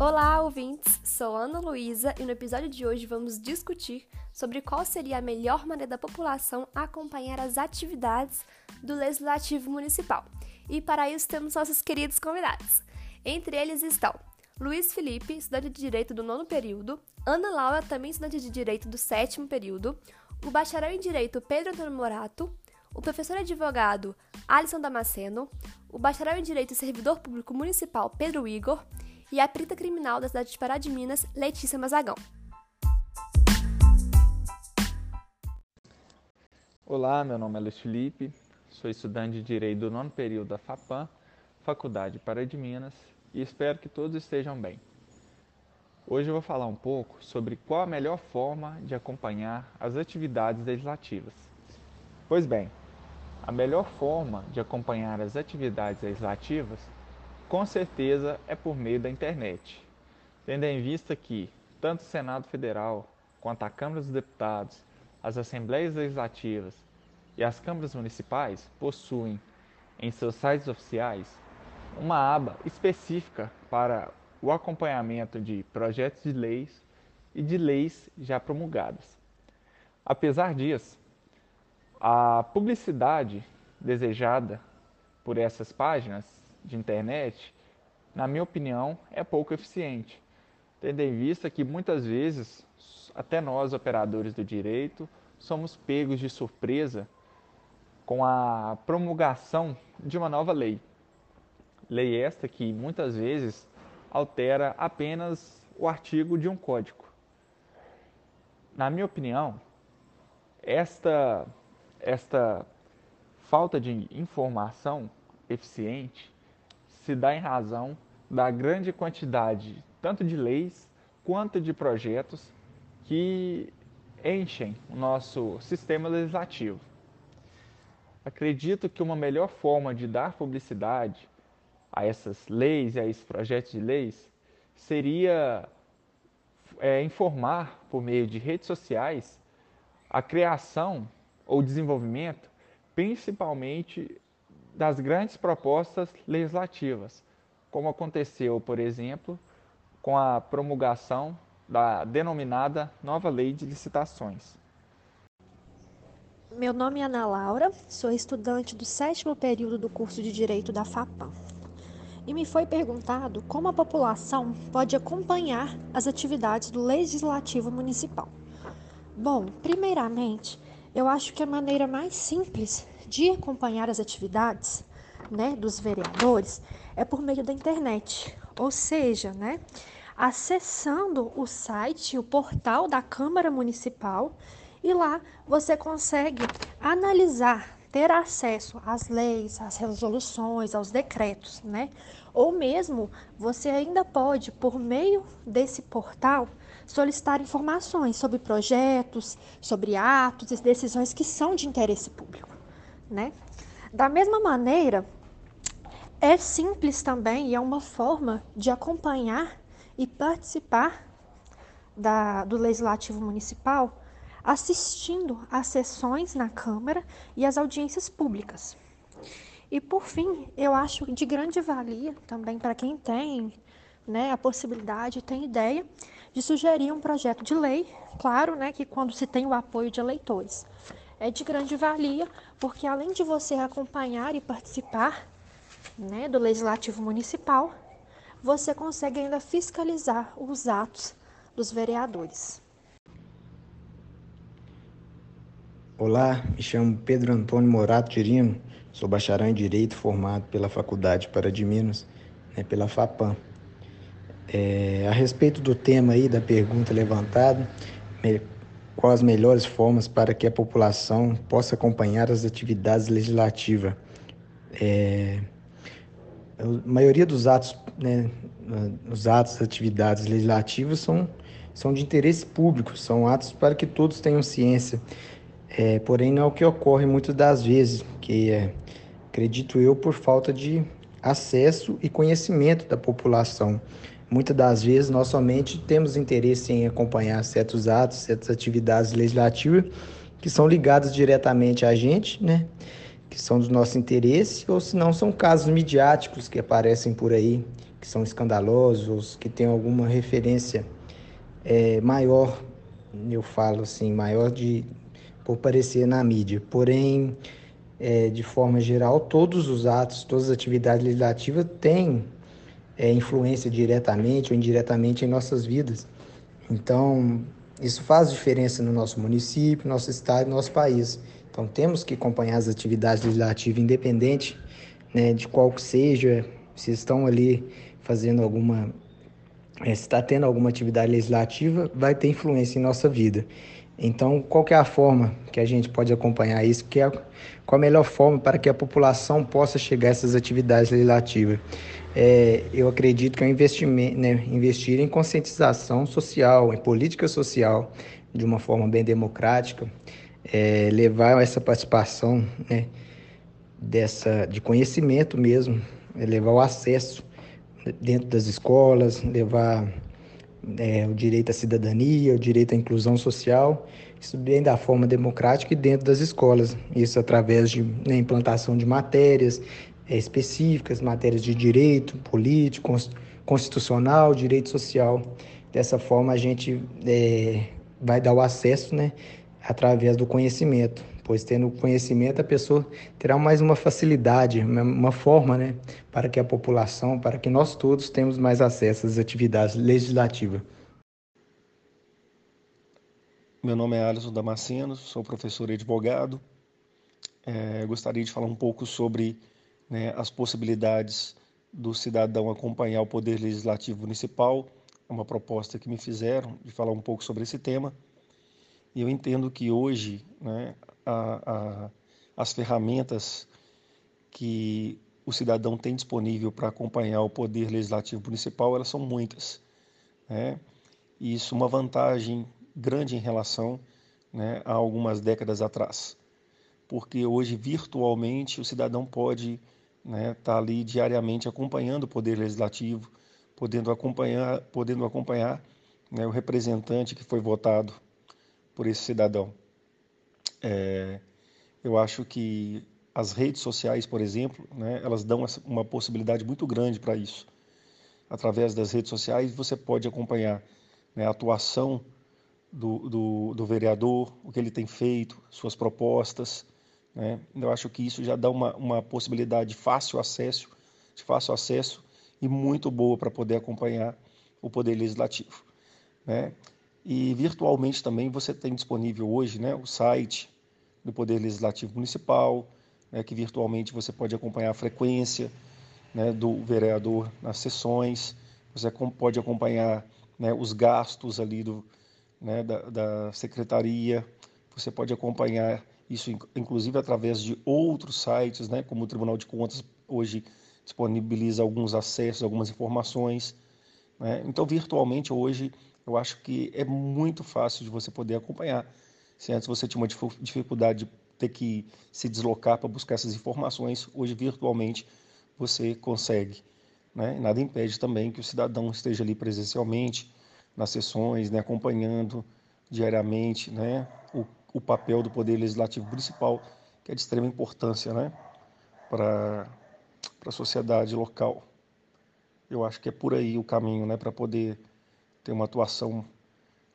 Olá, ouvintes! Sou Ana Luísa e no episódio de hoje vamos discutir sobre qual seria a melhor maneira da população acompanhar as atividades do Legislativo Municipal. E para isso temos nossos queridos convidados. Entre eles estão Luiz Felipe, estudante de Direito do nono período, Ana Laura, também estudante de Direito do sétimo período, o bacharel em Direito Pedro Antônio Morato, o professor advogado Alisson Damasceno, o bacharel em Direito e Servidor Público Municipal Pedro Igor e a perita criminal da cidade de Pará de Minas, Letícia Mazagão. Olá, meu nome é Luiz Felipe, sou estudante de Direito do nono período da FAPAM, Faculdade Pará de Minas, e espero que todos estejam bem. Hoje eu vou falar um pouco sobre qual a melhor forma de acompanhar as atividades legislativas. Pois bem, a melhor forma de acompanhar as atividades legislativas com certeza é por meio da internet, tendo em vista que tanto o Senado Federal quanto a Câmara dos Deputados, as Assembleias Legislativas e as câmaras municipais possuem em seus sites oficiais uma aba específica para o acompanhamento de projetos de leis e de leis já promulgadas. Apesar disso, a publicidade desejada por essas páginas de internet, na minha opinião, é pouco eficiente, tendo em vista que muitas vezes, até nós, operadores do direito, somos pegos de surpresa com a promulgação de uma nova lei. Lei esta que muitas vezes altera apenas o artigo de um código. Na minha opinião, esta, esta falta de informação eficiente se dá em razão da grande quantidade tanto de leis quanto de projetos que enchem o nosso sistema legislativo. Acredito que uma melhor forma de dar publicidade a essas leis e a esses projetos de leis seria é, informar por meio de redes sociais a criação ou desenvolvimento, principalmente das grandes propostas legislativas, como aconteceu, por exemplo, com a promulgação da denominada nova Lei de Licitações. Meu nome é Ana Laura, sou estudante do sétimo período do curso de Direito da FAPAM. E me foi perguntado como a população pode acompanhar as atividades do Legislativo Municipal. Bom, primeiramente, eu acho que a maneira mais simples de acompanhar as atividades né, dos vereadores é por meio da internet, ou seja, né, acessando o site, o portal da Câmara Municipal e lá você consegue analisar, ter acesso às leis, às resoluções, aos decretos, né? Ou mesmo você ainda pode, por meio desse portal, solicitar informações sobre projetos, sobre atos e decisões que são de interesse público né? Da mesma maneira, é simples também e é uma forma de acompanhar e participar da, do Legislativo Municipal assistindo às sessões na Câmara e às audiências públicas. E por fim, eu acho de grande valia também para quem tem né, a possibilidade, tem ideia de sugerir um projeto de lei, claro, né, que quando se tem o apoio de eleitores é de grande valia, porque além de você acompanhar e participar né, do Legislativo Municipal, você consegue ainda fiscalizar os atos dos vereadores. Olá, me chamo Pedro Antônio Morato Tirino, sou bacharel em Direito formado pela Faculdade Para de Minas, né, pela FAPAM. É, a respeito do tema aí, da pergunta levantada, quais as melhores formas para que a população possa acompanhar as atividades legislativas. É, a maioria dos atos, né, os atos, atividades legislativas são, são de interesse público, são atos para que todos tenham ciência. É, porém, não é o que ocorre muitas das vezes, que é, acredito eu, por falta de acesso e conhecimento da população. Muitas das vezes nós somente temos interesse em acompanhar certos atos, certas atividades legislativas que são ligadas diretamente a gente, né? Que são do nosso interesse, ou se não são casos midiáticos que aparecem por aí, que são escandalosos, que têm alguma referência é, maior, eu falo assim, maior de por parecer na mídia. Porém, é, de forma geral, todos os atos, todas as atividades legislativas têm é, influência diretamente ou indiretamente em nossas vidas. Então, isso faz diferença no nosso município, nosso estado, nosso país. Então, temos que acompanhar as atividades legislativas, independente né, de qual que seja, se estão ali fazendo alguma, é, se está tendo alguma atividade legislativa, vai ter influência em nossa vida. Então, qual é a forma que a gente pode acompanhar isso? Que é, qual a melhor forma para que a população possa chegar a essas atividades legislativas? É, eu acredito que é investimento, né, investir em conscientização social, em política social, de uma forma bem democrática, é, levar essa participação né, dessa, de conhecimento mesmo, é levar o acesso dentro das escolas, levar é, o direito à cidadania, o direito à inclusão social, isso bem da forma democrática e dentro das escolas. Isso através de né, implantação de matérias é, específicas, matérias de direito político, constitucional, direito social. Dessa forma, a gente é, vai dar o acesso né, através do conhecimento pois tendo conhecimento a pessoa terá mais uma facilidade, uma forma, né, para que a população, para que nós todos temos mais acesso às atividades legislativas. Meu nome é Alisson Damasceno, sou professor e advogado. É, gostaria de falar um pouco sobre né, as possibilidades do cidadão acompanhar o Poder Legislativo Municipal. É uma proposta que me fizeram de falar um pouco sobre esse tema. Eu entendo que hoje né, a, a, as ferramentas que o cidadão tem disponível para acompanhar o poder legislativo municipal, elas são muitas. Né? E isso é uma vantagem grande em relação né, a algumas décadas atrás. Porque hoje, virtualmente, o cidadão pode estar né, tá ali diariamente acompanhando o poder legislativo, podendo acompanhar, podendo acompanhar né, o representante que foi votado por esse cidadão. É, eu acho que as redes sociais, por exemplo, né, elas dão uma possibilidade muito grande para isso. Através das redes sociais, você pode acompanhar né, a atuação do, do, do, vereador, o que ele tem feito, suas propostas. Né? Eu acho que isso já dá uma, uma possibilidade de fácil acesso, de fácil acesso e muito boa para poder acompanhar o poder legislativo. Né? E virtualmente também você tem disponível hoje né, o site, do Poder Legislativo Municipal, né, que virtualmente você pode acompanhar a frequência né, do vereador nas sessões, você pode acompanhar né, os gastos ali do, né, da, da secretaria, você pode acompanhar isso inclusive através de outros sites, né, como o Tribunal de Contas hoje disponibiliza alguns acessos, algumas informações. Né? Então, virtualmente hoje, eu acho que é muito fácil de você poder acompanhar se antes você tinha uma dificuldade de ter que se deslocar para buscar essas informações, hoje virtualmente você consegue. Né? Nada impede também que o cidadão esteja ali presencialmente nas sessões, né, acompanhando diariamente né, o, o papel do Poder Legislativo Municipal, que é de extrema importância né, para a sociedade local. Eu acho que é por aí o caminho né, para poder ter uma atuação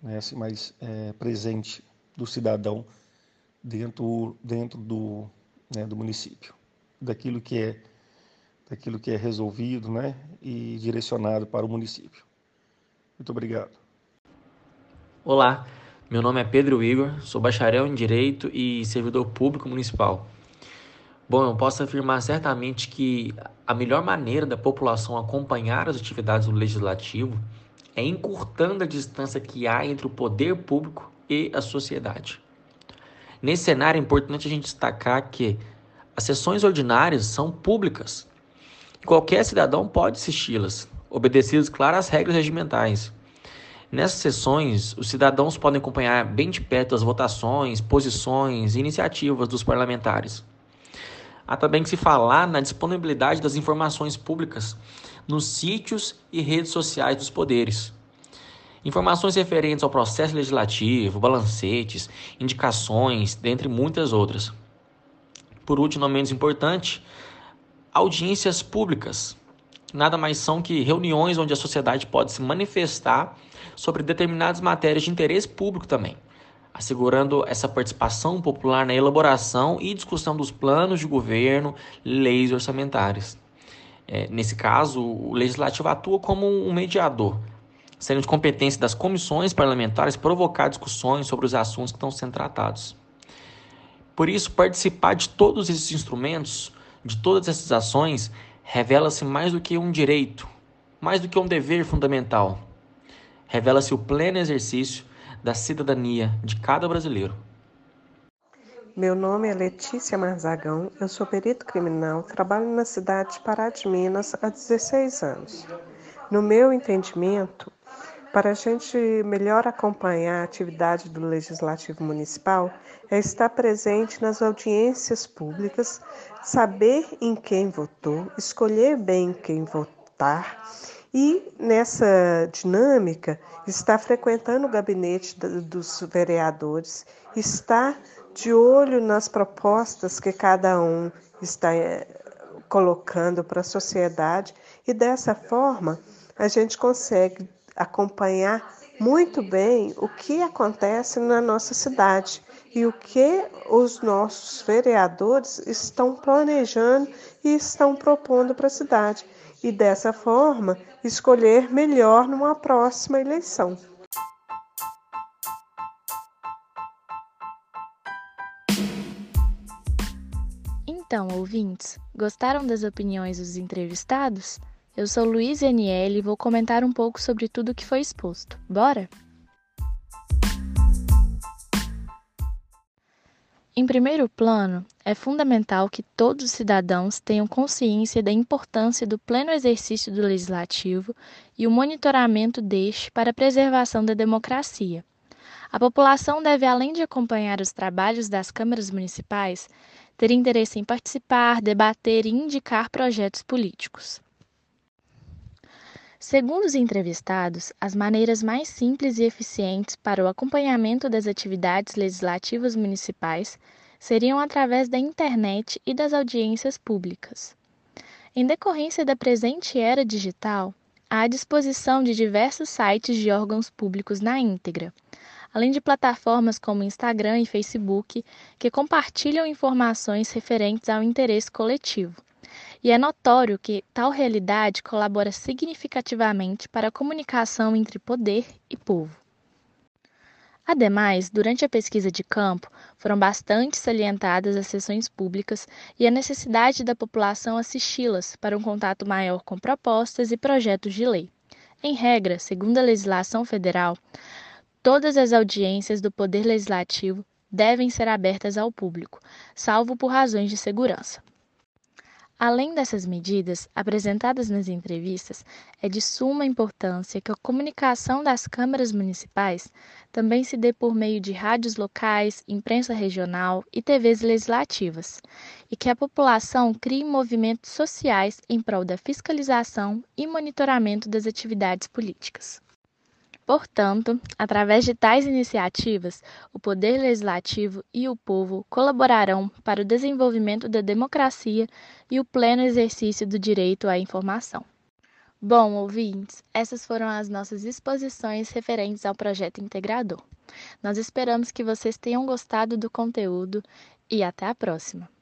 né, assim, mais é, presente do cidadão dentro, dentro do, né, do município, daquilo que é daquilo que é resolvido né, e direcionado para o município. Muito obrigado. Olá, meu nome é Pedro Igor, sou bacharel em Direito e servidor público municipal. Bom, eu posso afirmar certamente que a melhor maneira da população acompanhar as atividades do legislativo é encurtando a distância que há entre o poder público e a sociedade. Nesse cenário é importante a gente destacar que as sessões ordinárias são públicas. Qualquer cidadão pode assisti-las, obedecidas, claro, às regras regimentais. Nessas sessões, os cidadãos podem acompanhar bem de perto as votações, posições e iniciativas dos parlamentares. Há também que se falar na disponibilidade das informações públicas nos sítios e redes sociais dos poderes. Informações referentes ao processo legislativo, balancetes, indicações, dentre muitas outras. Por último, não menos importante, audiências públicas. nada mais são que reuniões onde a sociedade pode se manifestar sobre determinadas matérias de interesse público também, assegurando essa participação popular na elaboração e discussão dos planos de governo, leis orçamentárias. É, nesse caso, o legislativo atua como um mediador, sendo de competência das comissões parlamentares provocar discussões sobre os assuntos que estão sendo tratados. Por isso, participar de todos esses instrumentos, de todas essas ações, revela-se mais do que um direito, mais do que um dever fundamental. Revela-se o pleno exercício da cidadania de cada brasileiro. Meu nome é Letícia Marzagão, eu sou perito criminal, trabalho na cidade de Pará de Minas há 16 anos. No meu entendimento, para a gente melhor acompanhar a atividade do Legislativo Municipal, é estar presente nas audiências públicas, saber em quem votou, escolher bem quem votar e, nessa dinâmica, estar frequentando o gabinete dos vereadores, estar de olho nas propostas que cada um está eh, colocando para a sociedade e, dessa forma, a gente consegue acompanhar muito bem o que acontece na nossa cidade e o que os nossos vereadores estão planejando e estão propondo para a cidade, e dessa forma escolher melhor numa próxima eleição. Então, ouvintes, gostaram das opiniões dos entrevistados? Eu sou Luiz Aniele e vou comentar um pouco sobre tudo o que foi exposto. Bora? Em primeiro plano, é fundamental que todos os cidadãos tenham consciência da importância do pleno exercício do legislativo e o monitoramento deste para a preservação da democracia. A população deve, além de acompanhar os trabalhos das câmaras municipais, ter interesse em participar, debater e indicar projetos políticos. Segundo os entrevistados, as maneiras mais simples e eficientes para o acompanhamento das atividades legislativas municipais seriam através da internet e das audiências públicas. Em decorrência da presente era digital, há a disposição de diversos sites de órgãos públicos na íntegra, além de plataformas como Instagram e Facebook que compartilham informações referentes ao interesse coletivo e é notório que tal realidade colabora significativamente para a comunicação entre poder e povo. Ademais, durante a pesquisa de campo, foram bastante salientadas as sessões públicas e a necessidade da população assisti-las para um contato maior com propostas e projetos de lei. Em regra, segundo a legislação federal, todas as audiências do Poder Legislativo devem ser abertas ao público, salvo por razões de segurança. Além dessas medidas apresentadas nas entrevistas, é de suma importância que a comunicação das câmaras municipais também se dê por meio de rádios locais, imprensa regional e TVs legislativas, e que a população crie movimentos sociais em prol da fiscalização e monitoramento das atividades políticas. Portanto, através de tais iniciativas, o Poder Legislativo e o povo colaborarão para o desenvolvimento da democracia e o pleno exercício do direito à informação. Bom, ouvintes, essas foram as nossas exposições referentes ao projeto integrador. Nós esperamos que vocês tenham gostado do conteúdo e até a próxima!